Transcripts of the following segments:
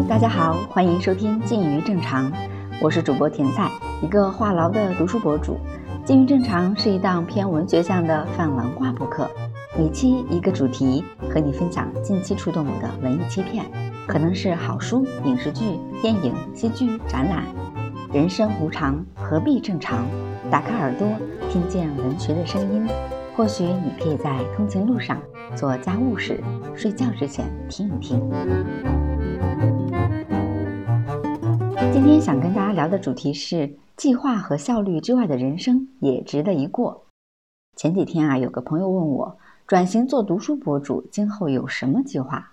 大家好，欢迎收听《近于正常》，我是主播甜菜，一个话痨的读书博主。《近于正常》是一档偏文学向的泛文化播客，每期一个主题，和你分享近期触动我的文艺切片，可能是好书、影视剧、电影、戏剧、展览。人生无常，何必正常？打开耳朵，听见文学的声音。或许你可以在通勤路上、做家务时、睡觉之前听一听。今天想跟大家聊的主题是：计划和效率之外的人生也值得一过。前几天啊，有个朋友问我，转型做读书博主，今后有什么计划？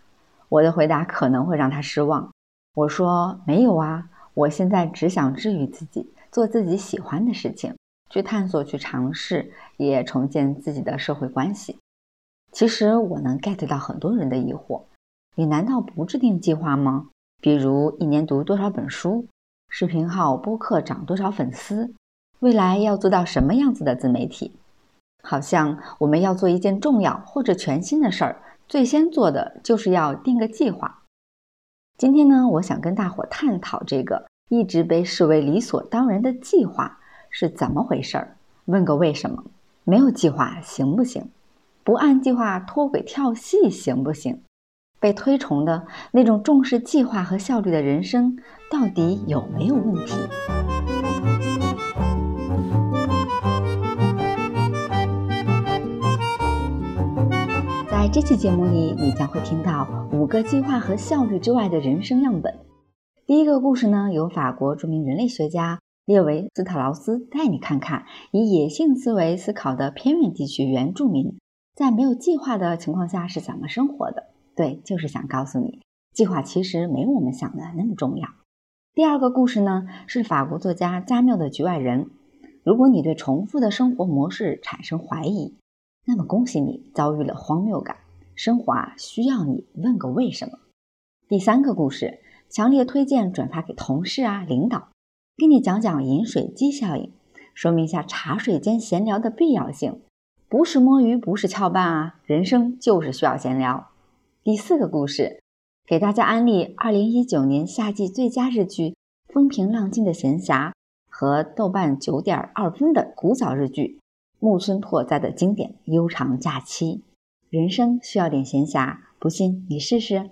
我的回答可能会让他失望。我说没有啊，我现在只想治愈自己，做自己喜欢的事情。去探索，去尝试，也重建自己的社会关系。其实我能 get 到很多人的疑惑：你难道不制定计划吗？比如一年读多少本书，视频号、播客涨多少粉丝，未来要做到什么样子的自媒体？好像我们要做一件重要或者全新的事儿，最先做的就是要定个计划。今天呢，我想跟大伙探讨这个一直被视为理所当然的计划。是怎么回事儿？问个为什么？没有计划行不行？不按计划脱轨跳戏行不行？被推崇的那种重视计划和效率的人生，到底有没有问题？在这期节目里，你将会听到五个计划和效率之外的人生样本。第一个故事呢，由法国著名人类学家。列维斯特劳斯带你看看，以野性思维思考的偏远地区原住民在没有计划的情况下是怎么生活的。对，就是想告诉你，计划其实没我们想的那么重要。第二个故事呢，是法国作家加缪的《局外人》。如果你对重复的生活模式产生怀疑，那么恭喜你遭遇了荒谬感。生活啊，需要你问个为什么。第三个故事，强烈推荐转发给同事啊，领导。给你讲讲饮水机效应，说明一下茶水间闲聊的必要性。不是摸鱼，不是翘班啊，人生就是需要闲聊。第四个故事，给大家安利二零一九年夏季最佳日剧《风平浪静的闲暇》和豆瓣九点二分的古早日剧木村拓哉的经典《悠长假期》。人生需要点闲暇，不信你试试。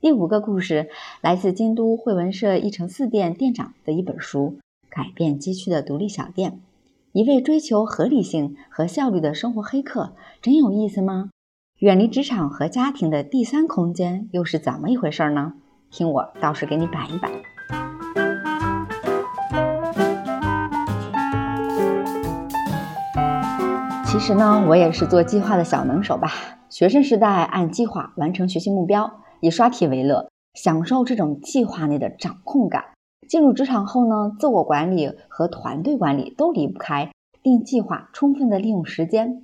第五个故事来自京都汇文社一城四店店长的一本书《改变街区的独立小店》，一位追求合理性和效率的生活黑客，真有意思吗？远离职场和家庭的第三空间又是怎么一回事呢？听我到时给你摆一摆。其实呢，我也是做计划的小能手吧。学生时代按计划完成学习目标。以刷题为乐，享受这种计划内的掌控感。进入职场后呢，自我管理和团队管理都离不开定计划，充分的利用时间。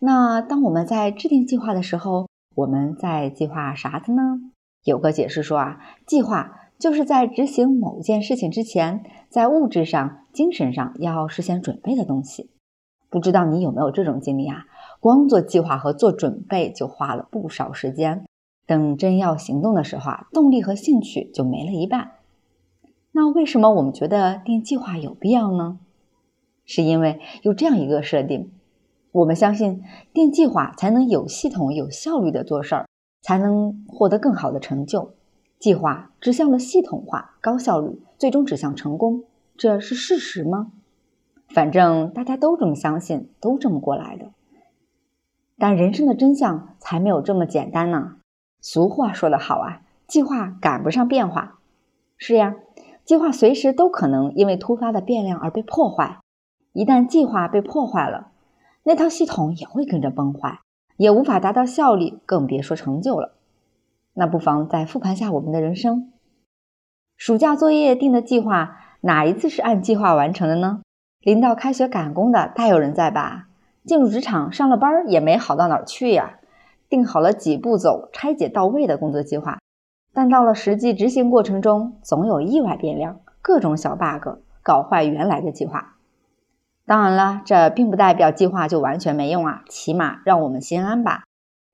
那当我们在制定计划的时候，我们在计划啥子呢？有个解释说啊，计划就是在执行某件事情之前，在物质上、精神上要事先准备的东西。不知道你有没有这种经历啊？光做计划和做准备就花了不少时间。等真要行动的时候啊，动力和兴趣就没了一半。那为什么我们觉得定计划有必要呢？是因为有这样一个设定：我们相信定计划才能有系统、有效率的做事儿，才能获得更好的成就。计划指向了系统化、高效率，最终指向成功，这是事实吗？反正大家都这么相信，都这么过来的。但人生的真相才没有这么简单呢。俗话说得好啊，计划赶不上变化。是呀，计划随时都可能因为突发的变量而被破坏。一旦计划被破坏了，那套系统也会跟着崩坏，也无法达到效率，更别说成就了。那不妨再复盘下我们的人生：暑假作业定的计划，哪一次是按计划完成的呢？临到开学赶工的大有人在吧？进入职场上了班也没好到哪儿去呀。定好了几步走、拆解到位的工作计划，但到了实际执行过程中，总有意外变量、各种小 bug 搞坏原来的计划。当然了，这并不代表计划就完全没用啊，起码让我们心安吧。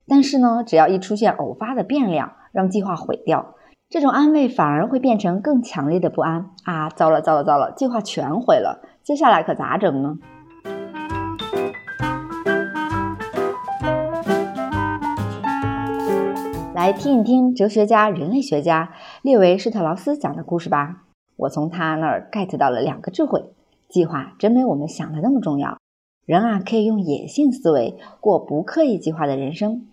但是呢，只要一出现偶发的变量，让计划毁掉，这种安慰反而会变成更强烈的不安啊！糟了糟了糟了，计划全毁了，接下来可咋整呢？来听一听哲学家、人类学家列维施特劳斯讲的故事吧。我从他那儿 get 到了两个智慧：计划真没我们想的那么重要。人啊，可以用野性思维过不刻意计划的人生。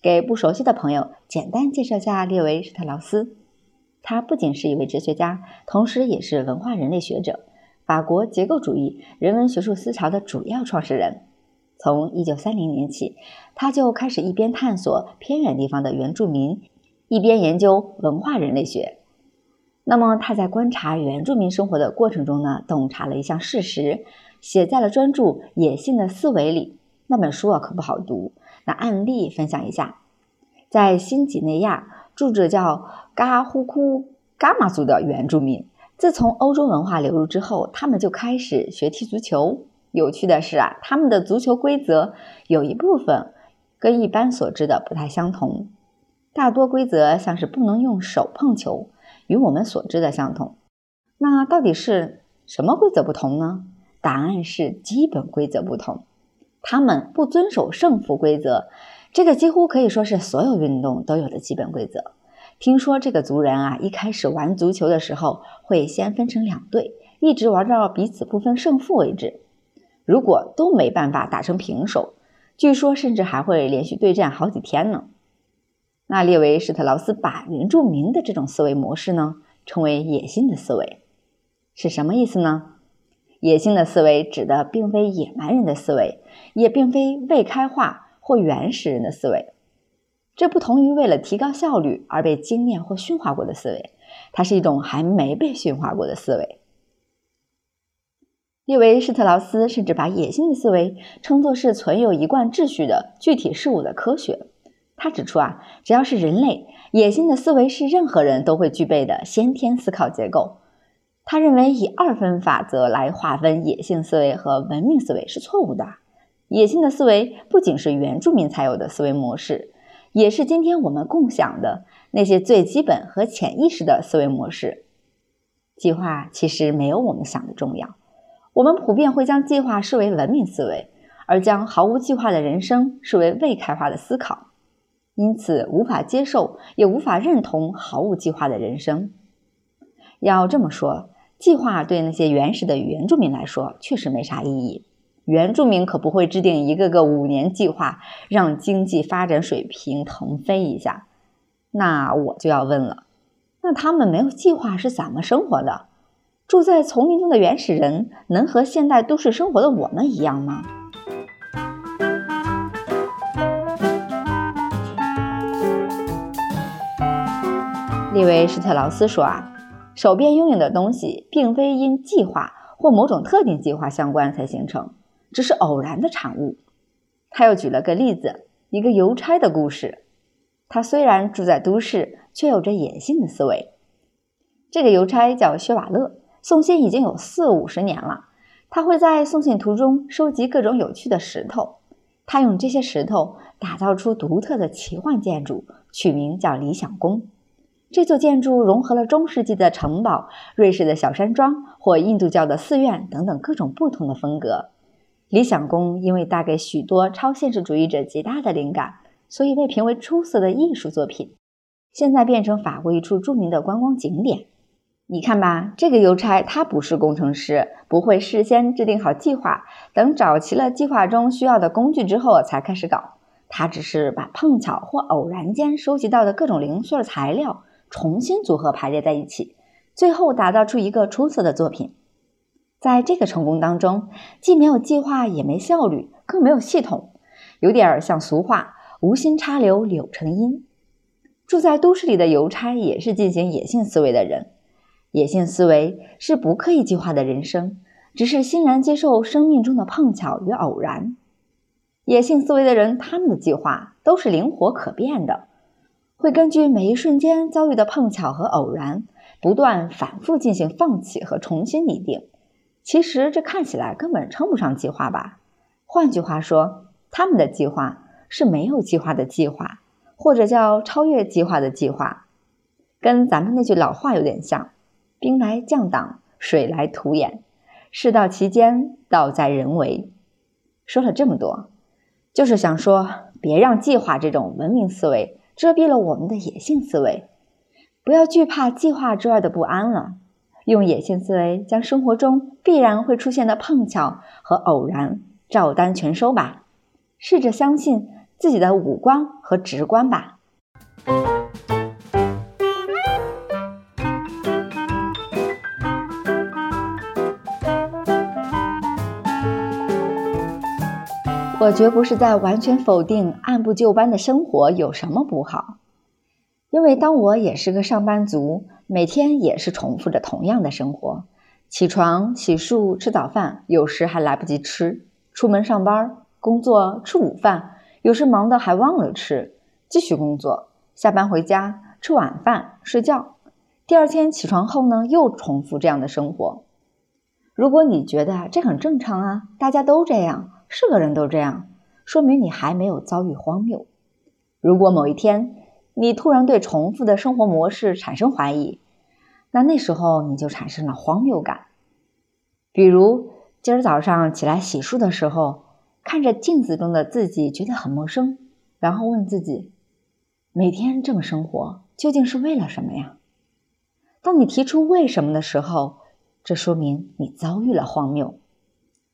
给不熟悉的朋友简单介绍下列维施特劳斯。他不仅是一位哲学家，同时也是文化人类学者，法国结构主义人文学术思潮的主要创始人。从1930年起，他就开始一边探索偏远地方的原住民，一边研究文化人类学。那么他在观察原住民生活的过程中呢，洞察了一项事实，写在了专著《野性的思维》里。那本书啊可不好读。那案例分享一下，在新几内亚住着叫嘎呼库嘎玛族的原住民。自从欧洲文化流入之后，他们就开始学踢足球。有趣的是啊，他们的足球规则有一部分跟一般所知的不太相同。大多规则像是不能用手碰球，与我们所知的相同。那到底是什么规则不同呢？答案是基本规则不同。他们不遵守胜负规则，这个几乎可以说是所有运动都有的基本规则。听说这个族人啊，一开始玩足球的时候会先分成两队，一直玩到彼此不分胜负为止。如果都没办法打成平手，据说甚至还会连续对战好几天呢。那列维施特劳斯把原住民的这种思维模式呢，称为野性的思维，是什么意思呢？野性的思维指的并非野蛮人的思维，也并非未开化或原始人的思维，这不同于为了提高效率而被精炼或驯化过的思维，它是一种还没被驯化过的思维。列维施特劳斯甚至把野性的思维称作是存有一贯秩序的具体事物的科学。他指出啊，只要是人类，野性的思维是任何人都会具备的先天思考结构。他认为以二分法则来划分野性思维和文明思维是错误的。野性的思维不仅是原住民才有的思维模式，也是今天我们共享的那些最基本和潜意识的思维模式。计划其实没有我们想的重要。我们普遍会将计划视为文明思维，而将毫无计划的人生视为未开化的思考，因此无法接受也无法认同毫无计划的人生。要这么说，计划对那些原始的原住民来说确实没啥意义。原住民可不会制定一个个五年计划，让经济发展水平腾飞一下。那我就要问了，那他们没有计划是怎么生活的？住在丛林中的原始人能和现代都市生活的我们一样吗？因为施特劳斯说啊，手边拥有的东西并非因计划或某种特定计划相关才形成，只是偶然的产物。他又举了个例子，一个邮差的故事。他虽然住在都市，却有着野性的思维。这个邮差叫薛瓦勒。送信已经有四五十年了，他会在送信途中收集各种有趣的石头，他用这些石头打造出独特的奇幻建筑，取名叫理想宫。这座建筑融合了中世纪的城堡、瑞士的小山庄或印度教的寺院等等各种不同的风格。理想宫因为带给许多超现实主义者极大的灵感，所以被评为出色的艺术作品，现在变成法国一处著名的观光景点。你看吧，这个邮差他不是工程师，不会事先制定好计划，等找齐了计划中需要的工具之后才开始搞。他只是把碰巧或偶然间收集到的各种零碎材料重新组合排列在一起，最后打造出一个出色的作品。在这个成功当中，既没有计划，也没效率，更没有系统，有点像俗话“无心插柳柳成荫”。住在都市里的邮差也是进行野性思维的人。野性思维是不刻意计划的人生，只是欣然接受生命中的碰巧与偶然。野性思维的人，他们的计划都是灵活可变的，会根据每一瞬间遭遇的碰巧和偶然，不断反复进行放弃和重新拟定。其实这看起来根本称不上计划吧？换句话说，他们的计划是没有计划的计划，或者叫超越计划的计划。跟咱们那句老话有点像：“兵来将挡，水来土掩，事到其间，道在人为。”说了这么多，就是想说，别让计划这种文明思维遮蔽了我们的野性思维，不要惧怕计划之外的不安了。用野性思维将生活中必然会出现的碰巧和偶然照单全收吧，试着相信自己的五官和直观吧。我绝不是在完全否定按部就班的生活有什么不好，因为当我也是个上班族。每天也是重复着同样的生活：起床、洗漱、吃早饭，有时还来不及吃；出门上班、工作、吃午饭，有时忙得还忘了吃；继续工作，下班回家吃晚饭、睡觉。第二天起床后呢，又重复这样的生活。如果你觉得这很正常啊，大家都这样，是个人都这样，说明你还没有遭遇荒谬。如果某一天，你突然对重复的生活模式产生怀疑，那那时候你就产生了荒谬感。比如今儿早上起来洗漱的时候，看着镜子中的自己觉得很陌生，然后问自己：每天这么生活究竟是为了什么呀？当你提出为什么的时候，这说明你遭遇了荒谬。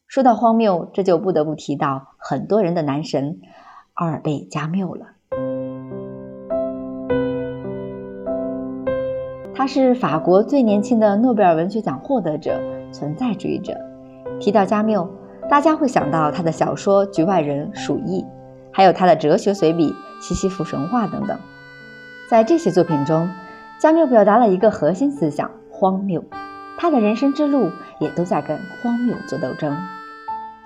说到荒谬，这就不得不提到很多人的男神阿尔贝·加缪了。他是法国最年轻的诺贝尔文学奖获得者，存在主义者。提到加缪，大家会想到他的小说《局外人》《鼠疫》，还有他的哲学随笔《西西弗神话》等等。在这些作品中，加缪表达了一个核心思想：荒谬。他的人生之路也都在跟荒谬做斗争。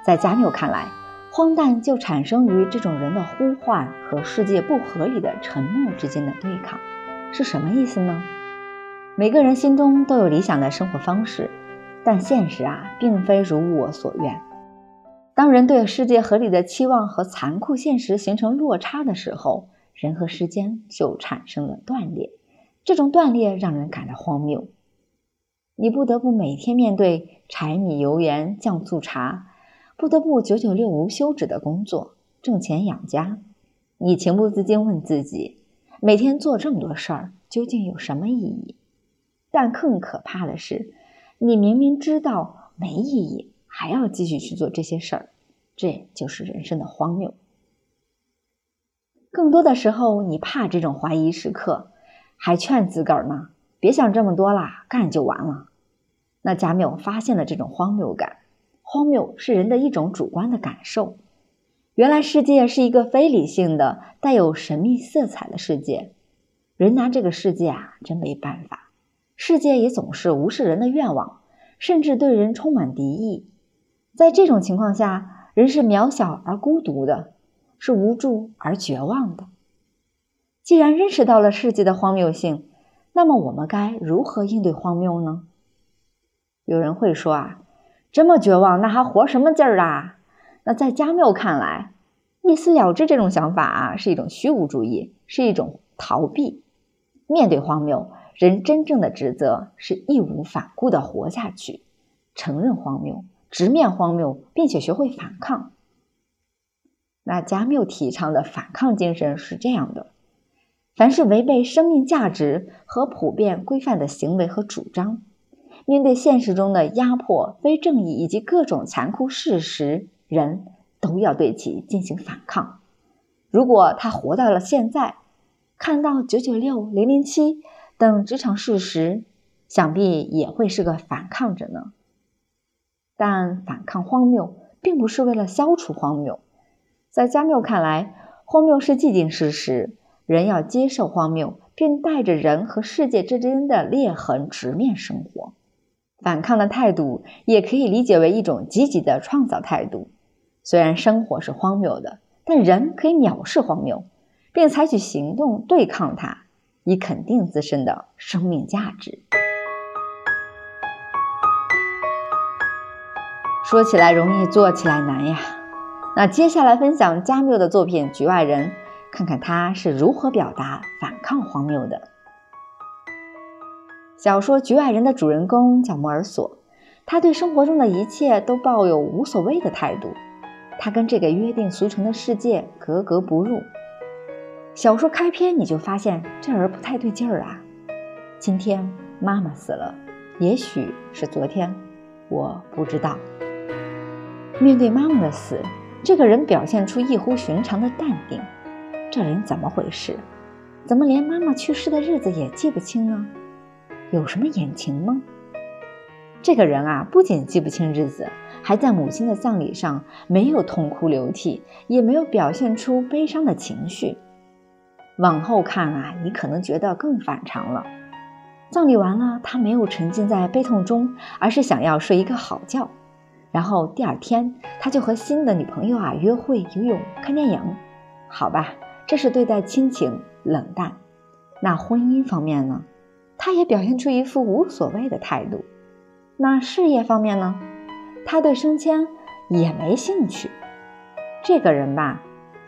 在加缪看来，荒诞就产生于这种人的呼唤和世界不合理的沉默之间的对抗。是什么意思呢？每个人心中都有理想的生活方式，但现实啊，并非如我所愿。当人对世界合理的期望和残酷现实形成落差的时候，人和时间就产生了断裂。这种断裂让人感到荒谬。你不得不每天面对柴米油盐酱醋茶，不得不九九六无休止的工作挣钱养家。你情不自禁问自己：每天做这么多事儿，究竟有什么意义？但更可怕的是，你明明知道没意义，还要继续去做这些事儿，这就是人生的荒谬。更多的时候，你怕这种怀疑时刻，还劝自个儿呢，别想这么多啦，干就完了。那加缪发现了这种荒谬感，荒谬是人的一种主观的感受。原来世界是一个非理性的、带有神秘色彩的世界，人拿这个世界啊，真没办法。世界也总是无视人的愿望，甚至对人充满敌意。在这种情况下，人是渺小而孤独的，是无助而绝望的。既然认识到了世界的荒谬性，那么我们该如何应对荒谬呢？有人会说啊，这么绝望，那还活什么劲儿啊？那在加缪看来，一死了之这种想法啊，是一种虚无主义，是一种逃避。面对荒谬。人真正的职责是义无反顾地活下去，承认荒谬，直面荒谬，并且学会反抗。那加缪提倡的反抗精神是这样的：凡是违背生命价值和普遍规范的行为和主张，面对现实中的压迫、非正义以及各种残酷事实，人都要对其进行反抗。如果他活到了现在，看到九九六、零零七。等职场事实，想必也会是个反抗者呢。但反抗荒谬，并不是为了消除荒谬。在加缪看来，荒谬是既定事实，人要接受荒谬，并带着人和世界之间的裂痕直面生活。反抗的态度也可以理解为一种积极的创造态度。虽然生活是荒谬的，但人可以藐视荒谬，并采取行动对抗它。以肯定自身的生命价值。说起来容易，做起来难呀。那接下来分享加缪的作品《局外人》，看看他是如何表达反抗荒谬的。小说《局外人》的主人公叫莫尔索，他对生活中的一切都抱有无所谓的态度，他跟这个约定俗成的世界格格不入。小说开篇你就发现这人不太对劲儿啊！今天妈妈死了，也许是昨天，我不知道。面对妈妈的死，这个人表现出异乎寻常的淡定。这人怎么回事？怎么连妈妈去世的日子也记不清呢？有什么隐情吗？这个人啊，不仅记不清日子，还在母亲的葬礼上没有痛哭流涕，也没有表现出悲伤的情绪。往后看啊，你可能觉得更反常了。葬礼完了，他没有沉浸在悲痛中，而是想要睡一个好觉。然后第二天，他就和新的女朋友啊约会、游泳、看电影。好吧，这是对待亲情冷淡。那婚姻方面呢？他也表现出一副无所谓的态度。那事业方面呢？他对升迁也没兴趣。这个人吧，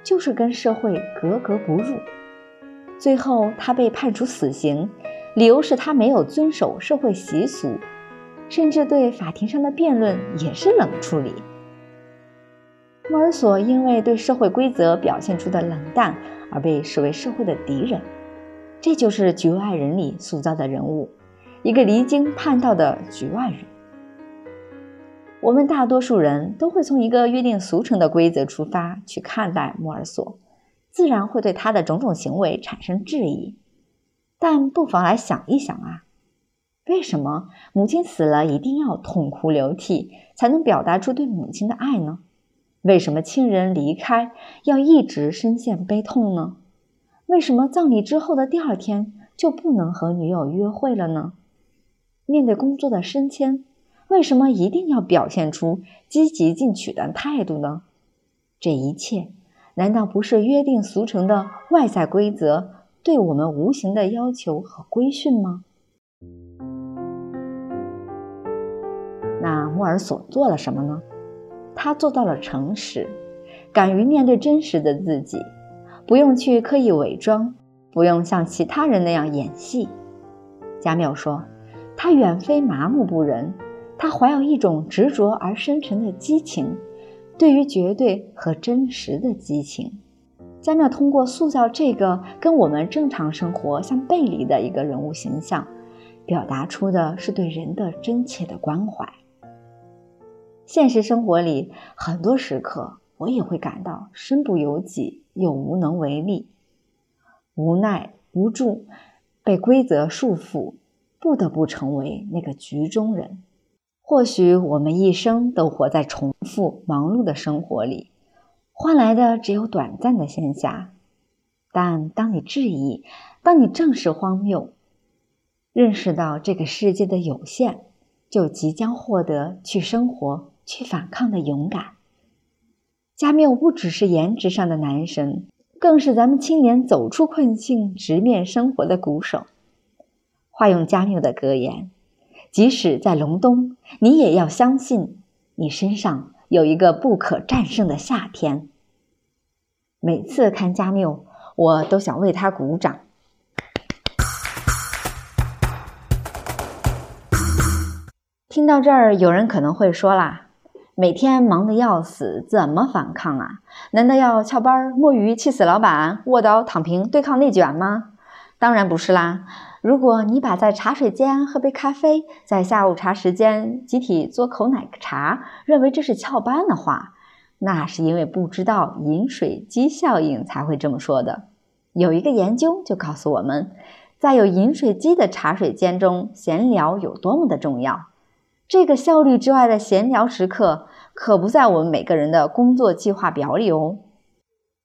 就是跟社会格格不入。最后，他被判处死刑，理由是他没有遵守社会习俗，甚至对法庭上的辩论也是冷处理。莫尔索因为对社会规则表现出的冷淡而被视为社会的敌人，这就是《局外人》里塑造的人物，一个离经叛道的局外人。我们大多数人都会从一个约定俗成的规则出发去看待莫尔索。自然会对他的种种行为产生质疑，但不妨来想一想啊，为什么母亲死了一定要痛哭流涕才能表达出对母亲的爱呢？为什么亲人离开要一直深陷悲痛呢？为什么葬礼之后的第二天就不能和女友约会了呢？面对工作的升迁，为什么一定要表现出积极进取的态度呢？这一切。难道不是约定俗成的外在规则对我们无形的要求和规训吗？那莫尔索做了什么呢？他做到了诚实，敢于面对真实的自己，不用去刻意伪装，不用像其他人那样演戏。加缪说，他远非麻木不仁，他怀有一种执着而深沉的激情。对于绝对和真实的激情，加缪通过塑造这个跟我们正常生活相背离的一个人物形象，表达出的是对人的真切的关怀。现实生活里，很多时刻我也会感到身不由己又无能为力，无奈无助，被规则束缚，不得不成为那个局中人。或许我们一生都活在重复忙碌的生活里，换来的只有短暂的闲暇。但当你质疑，当你正视荒谬，认识到这个世界的有限，就即将获得去生活、去反抗的勇敢。加缪不只是颜值上的男神，更是咱们青年走出困境、直面生活的鼓手。化用加缪的格言。即使在隆冬，你也要相信，你身上有一个不可战胜的夏天。每次看加缪，我都想为他鼓掌。听到这儿，有人可能会说啦：“每天忙得要死，怎么反抗啊？难道要翘班摸鱼，气死老板，卧倒躺平，对抗内卷吗？”当然不是啦。如果你把在茶水间喝杯咖啡，在下午茶时间集体嘬口奶茶，认为这是翘班的话，那是因为不知道饮水机效应才会这么说的。有一个研究就告诉我们，在有饮水机的茶水间中，闲聊有多么的重要。这个效率之外的闲聊时刻，可不在我们每个人的工作计划表里哦。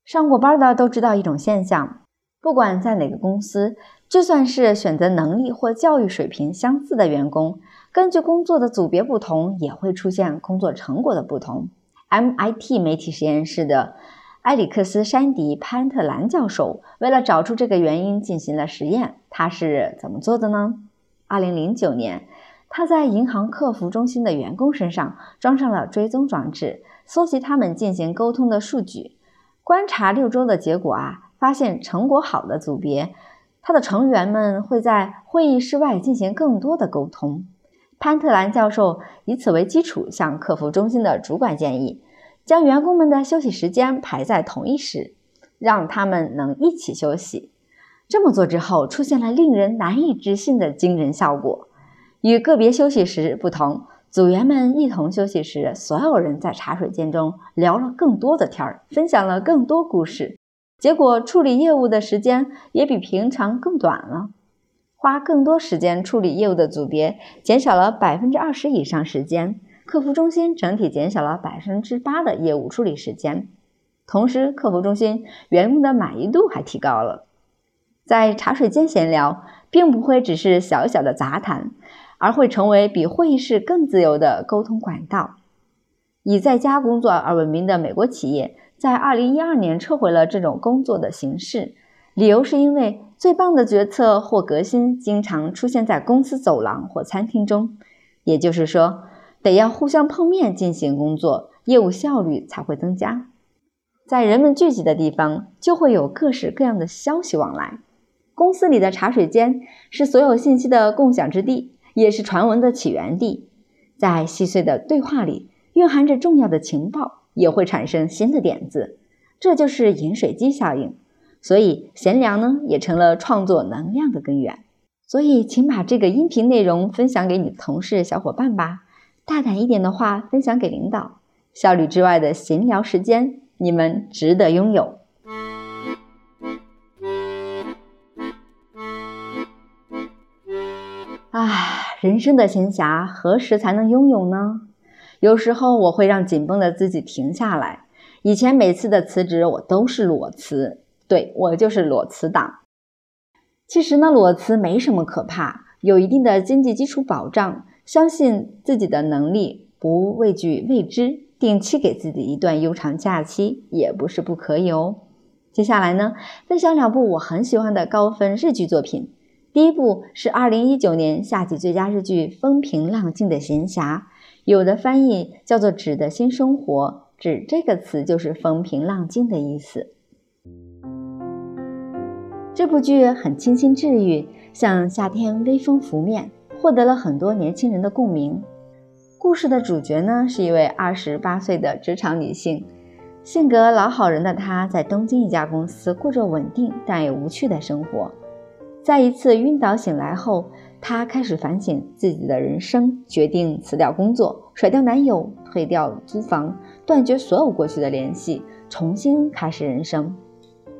上过班的都知道一种现象。不管在哪个公司，就算是选择能力或教育水平相似的员工，根据工作的组别不同，也会出现工作成果的不同。MIT 媒体实验室的埃里克斯·山迪·潘特兰教授为了找出这个原因，进行了实验。他是怎么做的呢？2009年，他在银行客服中心的员工身上装上了追踪装置，搜集他们进行沟通的数据，观察六周的结果啊。发现成果好的组别，他的成员们会在会议室外进行更多的沟通。潘特兰教授以此为基础，向客服中心的主管建议，将员工们的休息时间排在同一时，让他们能一起休息。这么做之后，出现了令人难以置信的惊人效果。与个别休息时不同，组员们一同休息时，所有人在茶水间中聊了更多的天儿，分享了更多故事。结果，处理业务的时间也比平常更短了。花更多时间处理业务的组别减少了百分之二十以上时间，客服中心整体减少了百分之八的业务处理时间。同时，客服中心员工的满意度还提高了。在茶水间闲聊，并不会只是小小的杂谈，而会成为比会议室更自由的沟通管道。以在家工作而闻名的美国企业，在2012年撤回了这种工作的形式，理由是因为最棒的决策或革新经常出现在公司走廊或餐厅中，也就是说，得要互相碰面进行工作，业务效率才会增加。在人们聚集的地方，就会有各式各样的消息往来。公司里的茶水间是所有信息的共享之地，也是传闻的起源地。在细碎的对话里，蕴含着重要的情报，也会产生新的点子。这就是饮水机效应。所以，闲聊呢，也成了创作能量的根源。所以，请把这个音频内容分享给你的同事、小伙伴吧。大胆一点的话，分享给领导。效率之外的闲聊时间，你们值得拥有。人生的闲暇何时才能拥有呢？有时候我会让紧绷的自己停下来。以前每次的辞职，我都是裸辞，对我就是裸辞党。其实呢，裸辞没什么可怕，有一定的经济基础保障，相信自己的能力，不畏惧未知，定期给自己一段悠长假期也不是不可以哦。接下来呢，分享两部我很喜欢的高分日剧作品。第一部是二零一九年夏季最佳日剧《风平浪静的闲暇》，有的翻译叫做“纸的新生活”，纸这个词就是风平浪静的意思。这部剧很清新治愈，像夏天微风拂面，获得了很多年轻人的共鸣。故事的主角呢是一位二十八岁的职场女性，性格老好人的她在东京一家公司过着稳定但也无趣的生活。在一次晕倒醒来后，她开始反省自己的人生，决定辞掉工作，甩掉男友，退掉租房，断绝所有过去的联系，重新开始人生。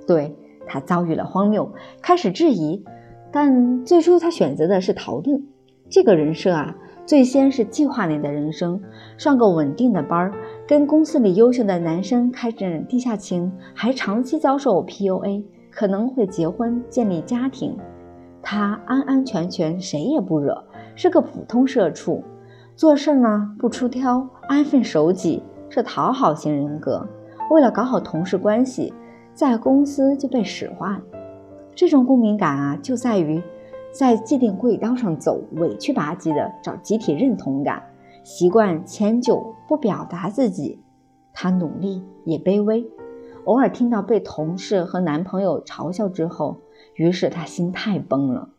对她遭遇了荒谬，开始质疑，但最初她选择的是逃遁。这个人设啊，最先是计划内的人生，上个稳定的班儿，跟公司里优秀的男生开展地下情，还长期遭受 PUA，可能会结婚建立家庭。他安安全全，谁也不惹，是个普通社畜，做事呢不出挑，安分守己，是讨好型人格。为了搞好同事关系，在公司就被使唤。这种共鸣感啊，就在于在既定轨道上走，委屈吧唧的找集体认同感，习惯迁就，不表达自己。他努力也卑微，偶尔听到被同事和男朋友嘲笑之后。于是他心态崩了，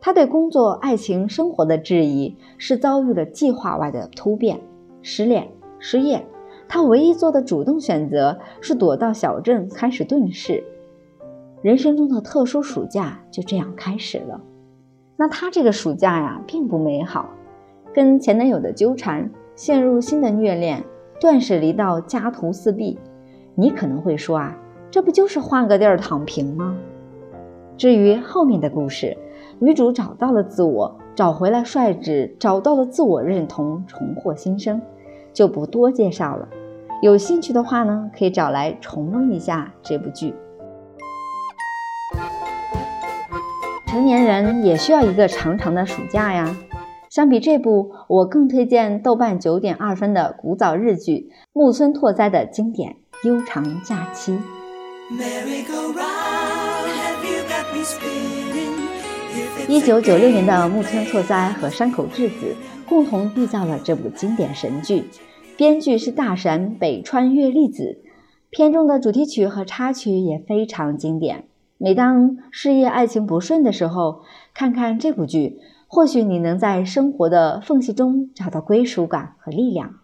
他对工作、爱情、生活的质疑是遭遇了计划外的突变，失恋、失业。他唯一做的主动选择是躲到小镇开始遁世，人生中的特殊暑假就这样开始了。那他这个暑假呀，并不美好，跟前男友的纠缠，陷入新的虐恋，断舍离到家徒四壁。你可能会说啊，这不就是换个地儿躺平吗？至于后面的故事，女主找到了自我，找回了率直，找到了自我认同，重获新生，就不多介绍了。有兴趣的话呢，可以找来重温一下这部剧。成年人也需要一个长长的暑假呀。相比这部，我更推荐豆瓣九点二分的古早日剧木村拓哉的经典《悠长假期》。一九九六年的木村拓哉和山口智子共同缔造了这部经典神剧，编剧是大神北川悦利子，片中的主题曲和插曲也非常经典。每当事业爱情不顺的时候，看看这部剧，或许你能在生活的缝隙中找到归属感和力量。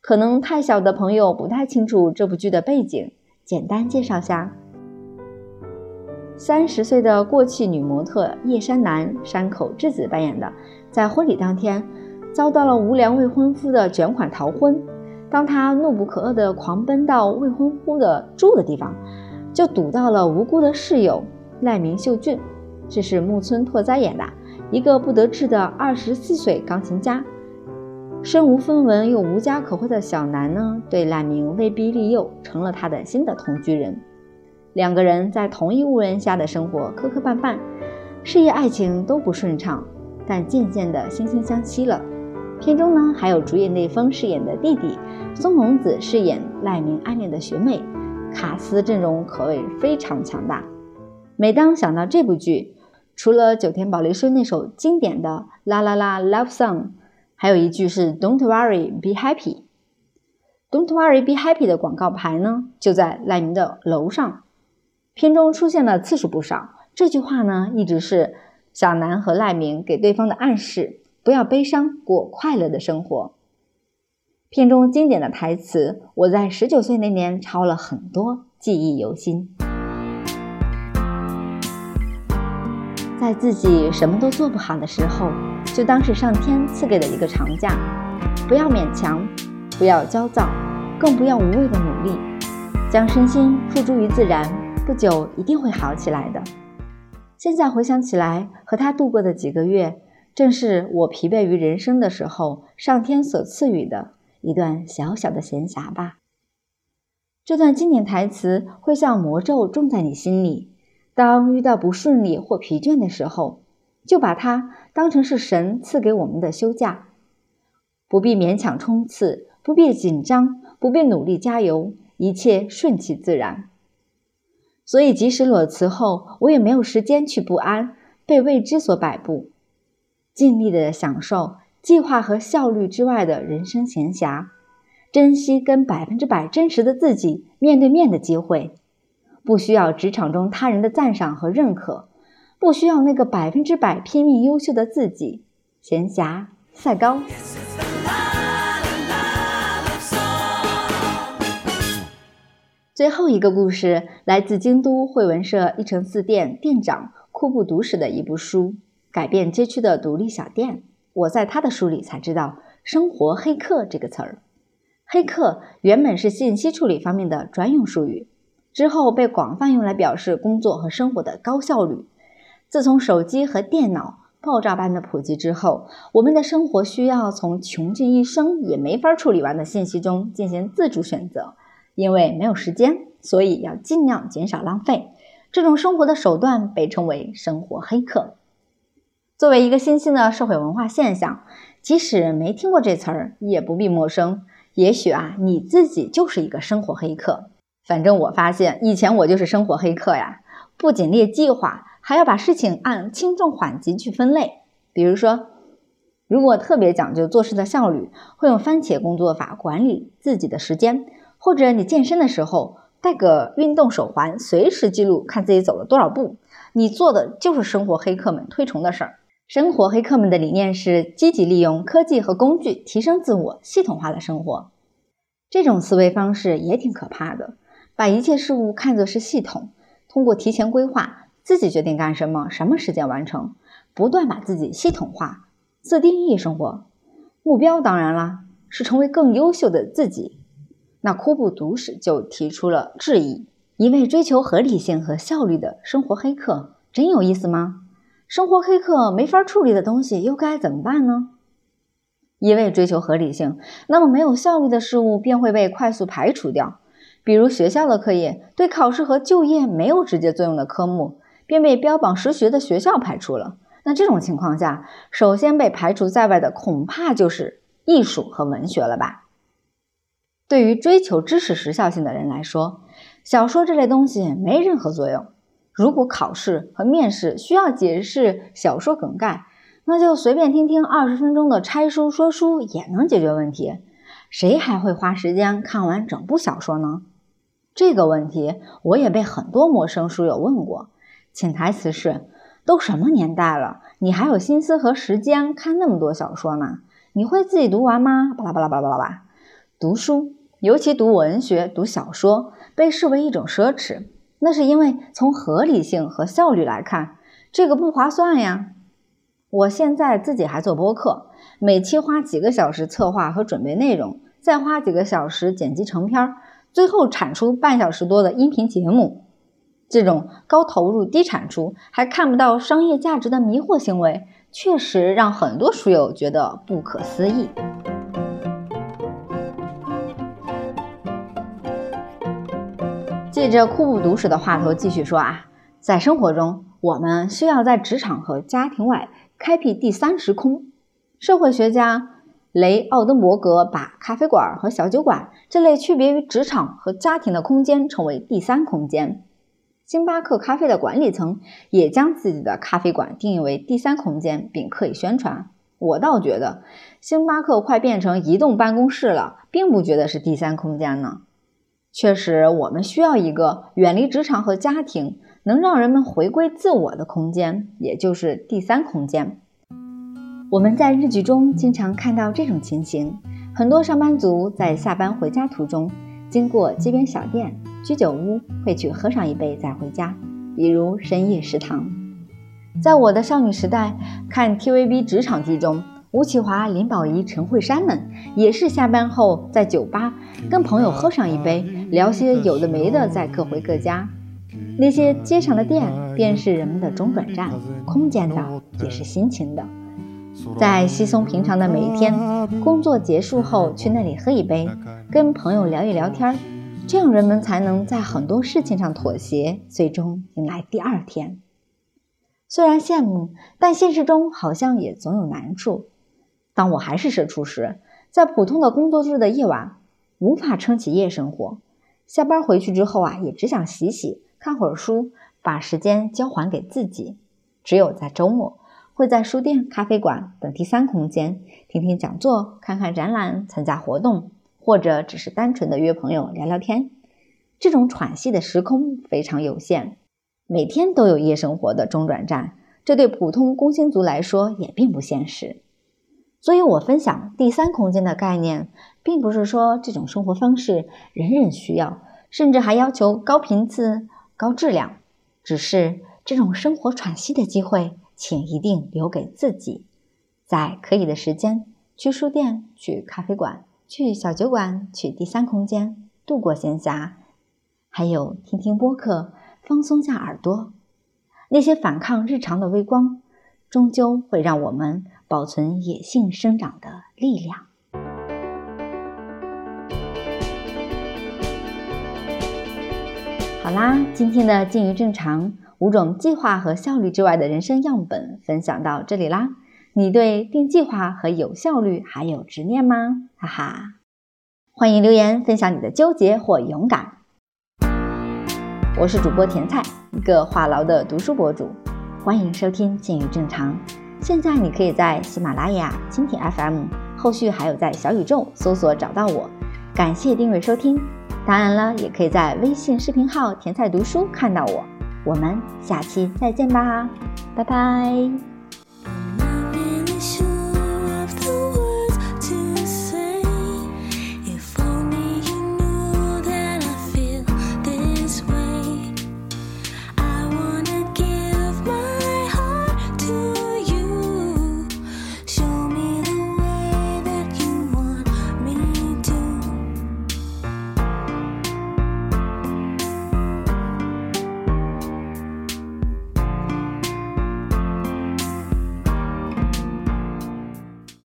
可能太小的朋友不太清楚这部剧的背景，简单介绍下：三十岁的过气女模特叶山南（山口智子扮演的）在婚礼当天遭到了无良未婚夫的卷款逃婚。当她怒不可遏地狂奔到未婚夫的住的地方。就堵到了无辜的室友赖明秀俊，这是木村拓哉演的一个不得志的二十四岁钢琴家，身无分文又无家可归的小南呢，对赖明威逼利诱，成了他的新的同居人。两个人在同一屋檐下的生活磕磕绊绊，事业爱情都不顺畅，但渐渐的惺惺相惜了。片中呢，还有主演内丰饰演的弟弟松隆子饰演赖明暗恋的学妹。卡斯阵容可谓非常强大。每当想到这部剧，除了九田宝雷顺那首经典的《啦啦啦 Love Song》，还有一句是 “Don't worry, be happy”。“Don't worry, be happy” 的广告牌呢，就在赖明的楼上。片中出现的次数不少。这句话呢，一直是小南和赖明给对方的暗示：不要悲伤，过快乐的生活。片中经典的台词，我在十九岁那年抄了很多，记忆犹新。在自己什么都做不好的时候，就当是上天赐给的一个长假，不要勉强，不要焦躁，更不要无谓的努力，将身心付诸于自然，不久一定会好起来的。现在回想起来，和他度过的几个月，正是我疲惫于人生的时候，上天所赐予的。一段小小的闲暇吧。这段经典台词会像魔咒种在你心里。当遇到不顺利或疲倦的时候，就把它当成是神赐给我们的休假，不必勉强冲刺，不必紧张，不必努力加油，一切顺其自然。所以，即使裸辞后，我也没有时间去不安，被未知所摆布，尽力的享受。计划和效率之外的人生闲暇，珍惜跟百分之百真实的自己面对面的机会，不需要职场中他人的赞赏和认可，不需要那个百分之百拼命优秀的自己。闲暇赛高。最后一个故事来自京都慧文社一城四店店长库布读史的一部书，改变街区的独立小店。我在他的书里才知道“生活黑客”这个词儿。黑客原本是信息处理方面的专用术语，之后被广泛用来表示工作和生活的高效率。自从手机和电脑爆炸般的普及之后，我们的生活需要从穷尽一生也没法处理完的信息中进行自主选择，因为没有时间，所以要尽量减少浪费。这种生活的手段被称为“生活黑客”。作为一个新兴的社会文化现象，即使没听过这词儿，也不必陌生。也许啊，你自己就是一个生活黑客。反正我发现，以前我就是生活黑客呀。不仅列计划，还要把事情按轻重缓急去分类。比如说，如果特别讲究做事的效率，会用番茄工作法管理自己的时间；或者你健身的时候，戴个运动手环，随时记录看自己走了多少步。你做的就是生活黑客们推崇的事儿。生活黑客们的理念是积极利用科技和工具提升自我、系统化的生活。这种思维方式也挺可怕的，把一切事物看作是系统，通过提前规划，自己决定干什么、什么时间完成，不断把自己系统化、自定义生活目标。当然啦，是成为更优秀的自己。那库布读史就提出了质疑：一味追求合理性和效率的生活黑客，真有意思吗？生活黑客没法处理的东西又该怎么办呢？一味追求合理性，那么没有效率的事物便会被快速排除掉。比如学校的课业，对考试和就业没有直接作用的科目，便被标榜实学的学校排除了。那这种情况下，首先被排除在外的恐怕就是艺术和文学了吧？对于追求知识时效性的人来说，小说这类东西没任何作用。如果考试和面试需要解释小说梗概，那就随便听听二十分钟的拆书说书也能解决问题。谁还会花时间看完整部小说呢？这个问题我也被很多陌生书友问过。潜台词是：都什么年代了，你还有心思和时间看那么多小说吗？你会自己读完吗？巴拉巴拉巴拉巴拉巴。读书，尤其读文学、读小说，被视为一种奢侈。那是因为从合理性和效率来看，这个不划算呀。我现在自己还做播客，每期花几个小时策划和准备内容，再花几个小时剪辑成片儿，最后产出半小时多的音频节目。这种高投入低产出还看不到商业价值的迷惑行为，确实让很多书友觉得不可思议。借着库布读史的话头继续说啊，在生活中，我们需要在职场和家庭外开辟第三时空。社会学家雷奥登伯格把咖啡馆和小酒馆这类区别于职场和家庭的空间称为第三空间。星巴克咖啡的管理层也将自己的咖啡馆定义为第三空间，并刻意宣传。我倒觉得星巴克快变成移动办公室了，并不觉得是第三空间呢。确实，我们需要一个远离职场和家庭，能让人们回归自我的空间，也就是第三空间。我们在日剧中经常看到这种情形：很多上班族在下班回家途中，经过街边小店。居酒屋会去喝上一杯再回家，比如深夜食堂。在我的少女时代看 TVB 职场剧中，吴启华、林保怡、陈慧珊们也是下班后在酒吧跟朋友喝上一杯，聊些有的没的，再各回各家。那些街上的店便是人们的中转站，空间的也是心情的。在稀松平常的每一天，工作结束后去那里喝一杯，跟朋友聊一聊天儿。这样人们才能在很多事情上妥协，最终迎来第二天。虽然羡慕，但现实中好像也总有难处。当我还是社畜时，在普通的工作日的夜晚，无法撑起夜生活。下班回去之后啊，也只想洗洗、看会儿书，把时间交还给自己。只有在周末，会在书店、咖啡馆等第三空间，听听讲座、看看展览、参加活动。或者只是单纯的约朋友聊聊天，这种喘息的时空非常有限。每天都有夜生活的中转站，这对普通工薪族来说也并不现实。所以我分享第三空间的概念，并不是说这种生活方式人人需要，甚至还要求高频次、高质量。只是这种生活喘息的机会，请一定留给自己，在可以的时间去书店、去咖啡馆。去小酒馆，去第三空间度过闲暇，还有听听播客，放松下耳朵。那些反抗日常的微光，终究会让我们保存野性生长的力量。好啦，今天的近于正常五种计划和效率之外的人生样本分享到这里啦。你对定计划和有效率还有执念吗？哈哈，欢迎留言分享你的纠结或勇敢。我是主播甜菜，一个话痨的读书博主，欢迎收听《静语正常》。现在你可以在喜马拉雅、蜻蜓 FM，后续还有在小宇宙搜索找到我。感谢订阅收听，当然了，也可以在微信视频号“甜菜读书”看到我。我们下期再见吧，拜拜。